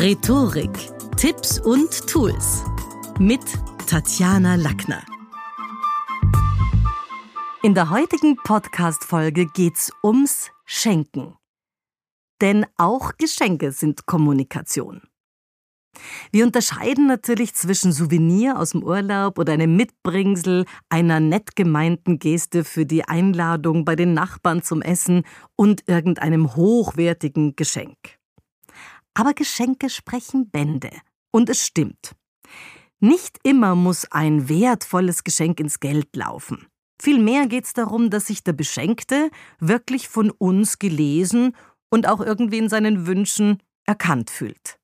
Rhetorik, Tipps und Tools mit Tatjana Lackner. In der heutigen Podcast-Folge geht's ums Schenken. Denn auch Geschenke sind Kommunikation. Wir unterscheiden natürlich zwischen Souvenir aus dem Urlaub oder einem Mitbringsel, einer nett gemeinten Geste für die Einladung bei den Nachbarn zum Essen und irgendeinem hochwertigen Geschenk. Aber Geschenke sprechen Bände. Und es stimmt. Nicht immer muss ein wertvolles Geschenk ins Geld laufen. Vielmehr geht es darum, dass sich der Beschenkte wirklich von uns gelesen und auch irgendwie in seinen Wünschen erkannt fühlt.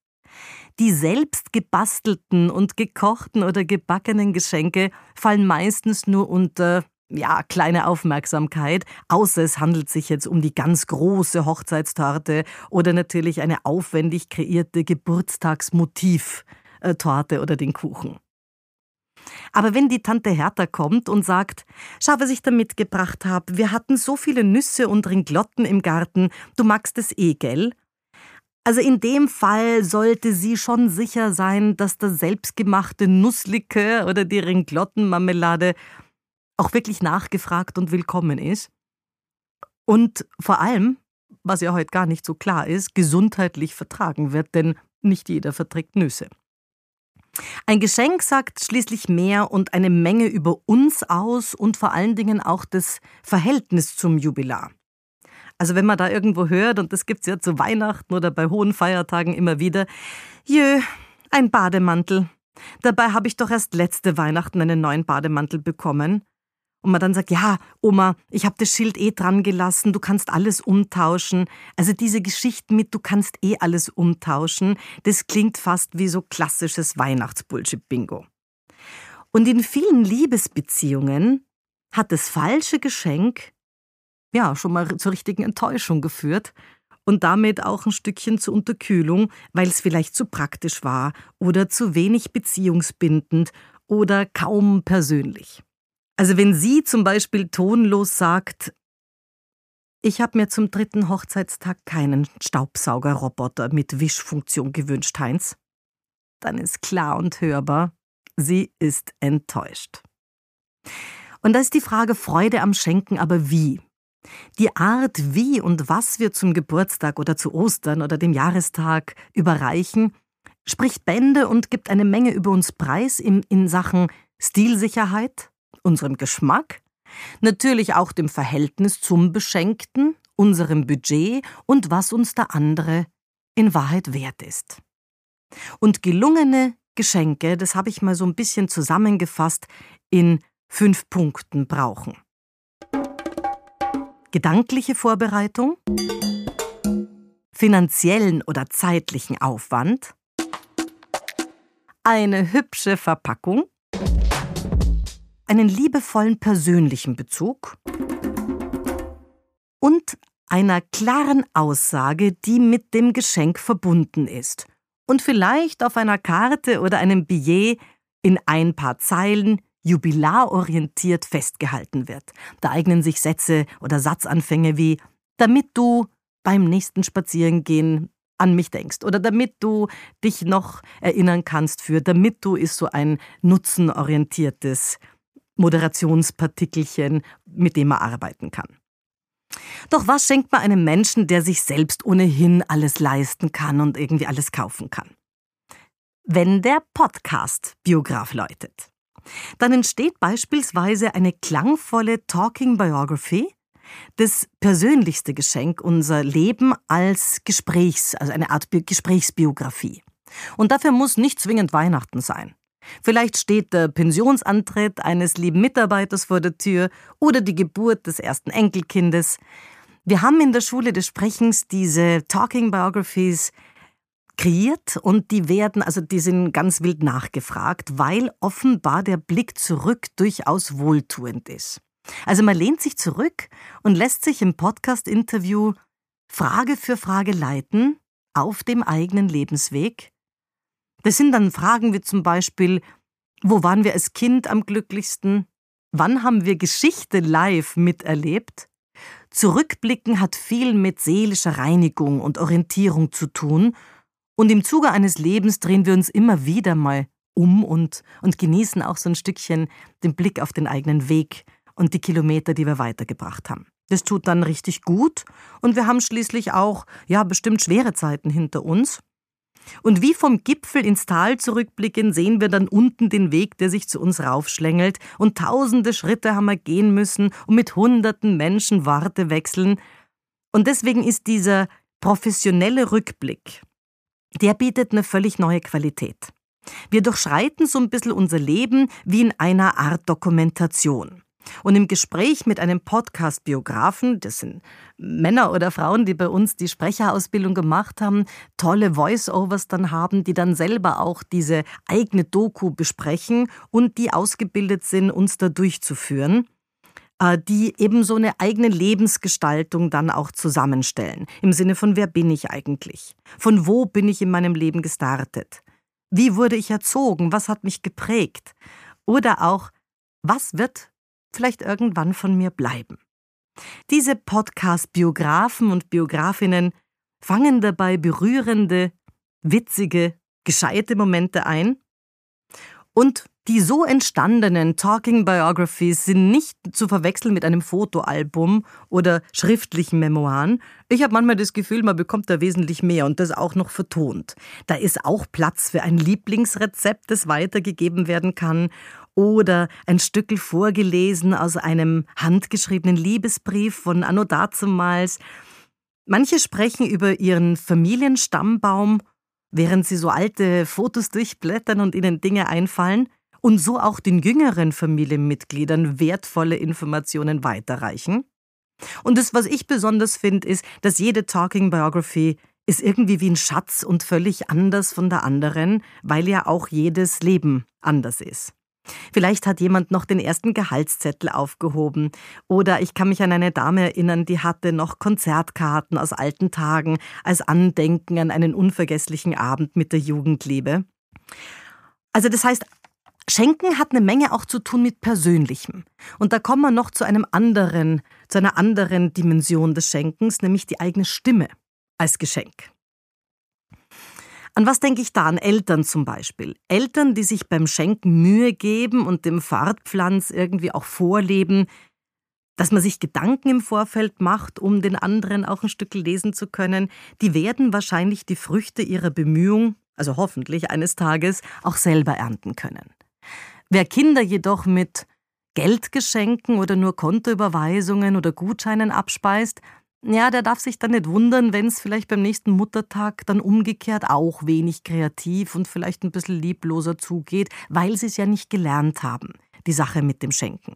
Die selbst gebastelten und gekochten oder gebackenen Geschenke fallen meistens nur unter ja, kleine Aufmerksamkeit, außer es handelt sich jetzt um die ganz große Hochzeitstorte oder natürlich eine aufwendig kreierte Geburtstagsmotivtorte oder den Kuchen. Aber wenn die Tante Hertha kommt und sagt, schau, was ich da mitgebracht habe, wir hatten so viele Nüsse und Ringlotten im Garten, du magst es eh, gell? Also in dem Fall sollte sie schon sicher sein, dass das selbstgemachte Nusslikör oder die Ringlottenmarmelade auch wirklich nachgefragt und willkommen ist. Und vor allem, was ja heute gar nicht so klar ist, gesundheitlich vertragen wird, denn nicht jeder verträgt Nüsse. Ein Geschenk sagt schließlich mehr und eine Menge über uns aus und vor allen Dingen auch das Verhältnis zum Jubilar. Also wenn man da irgendwo hört, und das gibt es ja zu Weihnachten oder bei hohen Feiertagen immer wieder, jö, ein Bademantel. Dabei habe ich doch erst letzte Weihnachten einen neuen Bademantel bekommen. Und man dann sagt, ja, Oma, ich habe das Schild eh dran gelassen, du kannst alles umtauschen. Also diese Geschichten mit, du kannst eh alles umtauschen, das klingt fast wie so klassisches Weihnachtsbullshit-Bingo. Und in vielen Liebesbeziehungen hat das falsche Geschenk ja, schon mal zur richtigen Enttäuschung geführt und damit auch ein Stückchen zur Unterkühlung, weil es vielleicht zu praktisch war oder zu wenig beziehungsbindend oder kaum persönlich. Also wenn sie zum Beispiel tonlos sagt, ich habe mir zum dritten Hochzeitstag keinen Staubsaugerroboter mit Wischfunktion gewünscht, Heinz, dann ist klar und hörbar, sie ist enttäuscht. Und da ist die Frage Freude am Schenken, aber wie? Die Art, wie und was wir zum Geburtstag oder zu Ostern oder dem Jahrestag überreichen, spricht Bände und gibt eine Menge über uns preis in, in Sachen Stilsicherheit, unserem Geschmack, natürlich auch dem Verhältnis zum Beschenkten, unserem Budget und was uns der andere in Wahrheit wert ist. Und gelungene Geschenke, das habe ich mal so ein bisschen zusammengefasst, in fünf Punkten brauchen gedankliche Vorbereitung, finanziellen oder zeitlichen Aufwand, eine hübsche Verpackung, einen liebevollen persönlichen Bezug und einer klaren Aussage, die mit dem Geschenk verbunden ist und vielleicht auf einer Karte oder einem Billet in ein paar Zeilen jubilarorientiert festgehalten wird. Da eignen sich Sätze oder Satzanfänge wie damit du beim nächsten Spazierengehen an mich denkst oder damit du dich noch erinnern kannst für damit du ist so ein nutzenorientiertes Moderationspartikelchen, mit dem man arbeiten kann. Doch was schenkt man einem Menschen, der sich selbst ohnehin alles leisten kann und irgendwie alles kaufen kann? Wenn der Podcast Biograf läutet. Dann entsteht beispielsweise eine klangvolle Talking Biography, das persönlichste Geschenk, unser Leben als Gesprächs, also eine Art Gesprächsbiografie. Und dafür muss nicht zwingend Weihnachten sein. Vielleicht steht der Pensionsantritt eines lieben Mitarbeiters vor der Tür oder die Geburt des ersten Enkelkindes. Wir haben in der Schule des Sprechens diese Talking Biographies kreiert und die werden, also die sind ganz wild nachgefragt, weil offenbar der Blick zurück durchaus wohltuend ist. Also man lehnt sich zurück und lässt sich im Podcast-Interview Frage für Frage leiten auf dem eigenen Lebensweg. Das sind dann Fragen wie zum Beispiel, wo waren wir als Kind am glücklichsten? Wann haben wir Geschichte live miterlebt? Zurückblicken hat viel mit seelischer Reinigung und Orientierung zu tun Und im Zuge eines Lebens drehen wir uns immer wieder mal um und, und genießen auch so ein Stückchen den Blick auf den eigenen Weg und die Kilometer, die wir weitergebracht haben. Das tut dann richtig gut und wir haben schließlich auch, ja, bestimmt schwere Zeiten hinter uns. Und wie vom Gipfel ins Tal zurückblicken, sehen wir dann unten den Weg, der sich zu uns raufschlängelt und tausende Schritte haben wir gehen müssen und mit hunderten Menschen Worte wechseln. Und deswegen ist dieser professionelle Rückblick, der bietet eine völlig neue Qualität. Wir durchschreiten so ein bisschen unser Leben wie in einer Art Dokumentation. Und im Gespräch mit einem Podcast-Biografen, das sind Männer oder Frauen, die bei uns die Sprecherausbildung gemacht haben, tolle Voice-Overs dann haben, die dann selber auch diese eigene Doku besprechen und die ausgebildet sind, uns da durchzuführen äh, die eben so eine eigene Lebensgestaltung dann auch zusammenstellen. Im Sinne von, wer bin ich eigentlich? Von wo bin ich in meinem Leben gestartet? Wie wurde ich erzogen? Was hat mich geprägt? Oder auch, was wird vielleicht irgendwann von mir bleiben? Diese Podcast-Biografen und Biografinnen fangen dabei berührende, witzige, gescheite Momente ein und die so entstandenen Talking Biographies sind nicht zu verwechseln mit einem Fotoalbum oder schriftlichen Memoiren. Ich habe manchmal das Gefühl, man bekommt da wesentlich mehr und das auch noch vertont. Da ist auch Platz für ein Lieblingsrezept, das weitergegeben werden kann oder ein Stückel vorgelesen aus einem handgeschriebenen Liebesbrief von Anno dazumals. Manche sprechen über ihren Familienstammbaum, während sie so alte Fotos durchblättern und ihnen Dinge einfallen und so auch den jüngeren Familienmitgliedern wertvolle Informationen weiterreichen. Und das, was ich besonders finde, ist, dass jede Talking Biography ist irgendwie wie ein Schatz und völlig anders von der anderen, weil ja auch jedes Leben anders ist. Vielleicht hat jemand noch den ersten Gehaltszettel aufgehoben. Oder ich kann mich an eine Dame erinnern, die hatte noch Konzertkarten aus alten Tagen als Andenken an einen unvergesslichen Abend mit der Jugendliebe. Also das heißt, Schenken hat eine Menge auch zu tun mit Persönlichem. Und da kommen wir noch zu einem anderen, zu einer anderen Dimension des Schenkens, nämlich die eigene Stimme als Geschenk. An was denke ich da? An Eltern zum Beispiel. Eltern, die sich beim Schenken Mühe geben und dem Fahrtpflanz irgendwie auch vorleben, dass man sich Gedanken im Vorfeld macht, um den anderen auch ein Stück lesen zu können, die werden wahrscheinlich die Früchte ihrer Bemühung, also hoffentlich eines Tages, auch selber ernten können. Wer Kinder jedoch mit Geldgeschenken oder nur Kontoüberweisungen oder Gutscheinen abspeist, ja, der darf sich dann nicht wundern, wenn es vielleicht beim nächsten Muttertag dann umgekehrt auch wenig kreativ und vielleicht ein bisschen liebloser zugeht, weil sie es ja nicht gelernt haben, die Sache mit dem Schenken.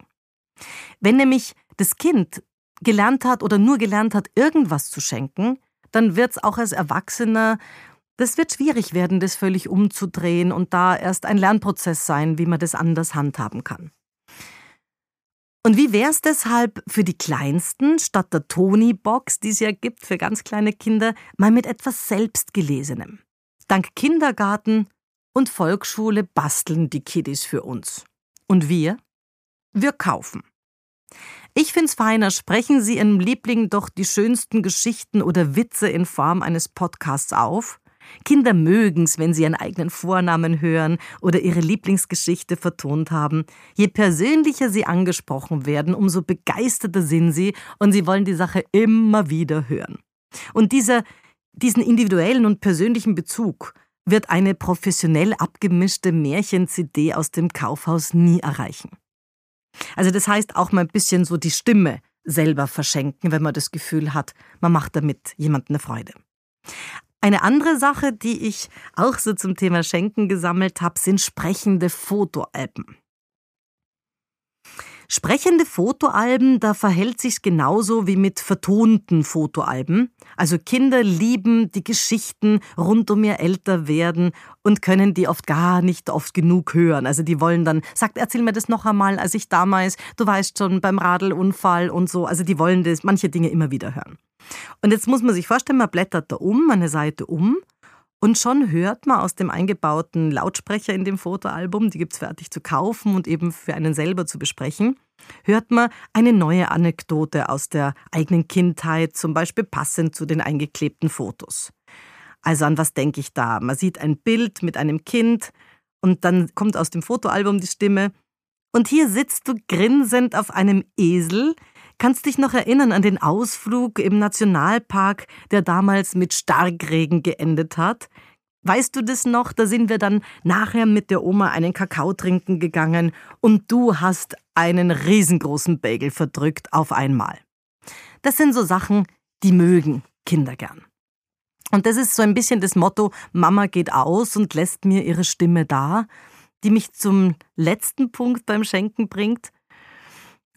Wenn nämlich das Kind gelernt hat oder nur gelernt hat, irgendwas zu schenken, dann wird es auch als Erwachsener das wird schwierig werden, das völlig umzudrehen und da erst ein Lernprozess sein, wie man das anders handhaben kann. Und wie wäre es deshalb für die Kleinsten, statt der Tony-Box, die es ja gibt für ganz kleine Kinder, mal mit etwas Selbstgelesenem? Dank Kindergarten und Volksschule basteln die Kiddies für uns. Und wir? Wir kaufen. Ich find's feiner, sprechen Sie Ihrem Liebling doch die schönsten Geschichten oder Witze in Form eines Podcasts auf Kinder mögen's, wenn sie ihren eigenen Vornamen hören oder ihre Lieblingsgeschichte vertont haben. Je persönlicher sie angesprochen werden, umso begeisterter sind sie und sie wollen die Sache immer wieder hören. Und dieser, diesen individuellen und persönlichen Bezug wird eine professionell abgemischte Märchen-CD aus dem Kaufhaus nie erreichen. Also das heißt auch mal ein bisschen so die Stimme selber verschenken, wenn man das Gefühl hat, man macht damit jemandem eine Freude. Eine andere Sache, die ich auch so zum Thema Schenken gesammelt habe, sind sprechende Fotoalben. Sprechende Fotoalben, da verhält sich's genauso wie mit vertonten Fotoalben. Also Kinder lieben die Geschichten rund um ihr Älterwerden und können die oft gar nicht oft genug hören. Also die wollen dann, sagt, erzähl mir das noch einmal, als ich damals, du weißt schon, beim Radlunfall und so. Also die wollen das, manche Dinge immer wieder hören. Und jetzt muss man sich vorstellen, man blättert da um, eine Seite um und schon hört man aus dem eingebauten Lautsprecher in dem Fotoalbum, die gibt es fertig zu kaufen und eben für einen selber zu besprechen, hört man eine neue Anekdote aus der eigenen Kindheit, zum Beispiel passend zu den eingeklebten Fotos. Also an was denke ich da? Man sieht ein Bild mit einem Kind und dann kommt aus dem Fotoalbum die Stimme. Und hier sitzt du grinsend auf einem Esel, kannst dich noch erinnern an den Ausflug im Nationalpark, der damals mit Starkregen geendet hat. Weißt du das noch? Da sind wir dann nachher mit der Oma einen Kakao trinken gegangen und du hast einen riesengroßen Bagel verdrückt auf einmal. Das sind so Sachen, die mögen Kinder gern. Und das ist so ein bisschen das Motto, Mama geht aus und lässt mir ihre Stimme da, die mich zum letzten Punkt beim Schenken bringt.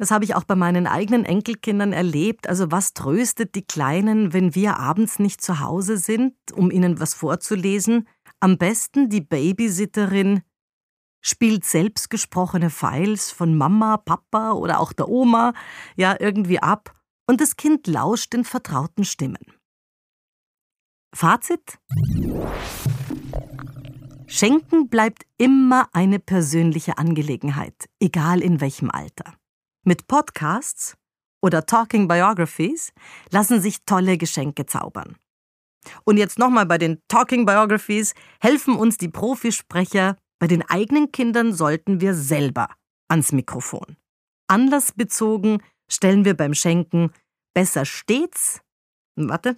Das habe ich auch bei meinen eigenen Enkelkindern erlebt. Also was tröstet die Kleinen, wenn wir abends nicht zu Hause sind, um ihnen was vorzulesen? Am besten die Babysitterin spielt selbstgesprochene Files von Mama, Papa oder auch der Oma ja irgendwie ab und das Kind lauscht den vertrauten Stimmen. Fazit? Schenken bleibt immer eine persönliche Angelegenheit, egal in welchem Alter. Mit Podcasts oder Talking Biographies lassen sich tolle Geschenke zaubern. Und jetzt nochmal bei den Talking Biographies helfen uns die Profisprecher, bei den eigenen Kindern sollten wir selber ans Mikrofon. Anlassbezogen stellen wir beim Schenken besser stets, warte,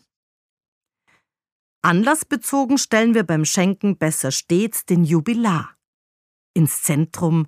Anlassbezogen stellen wir beim Schenken besser stets den Jubilar ins Zentrum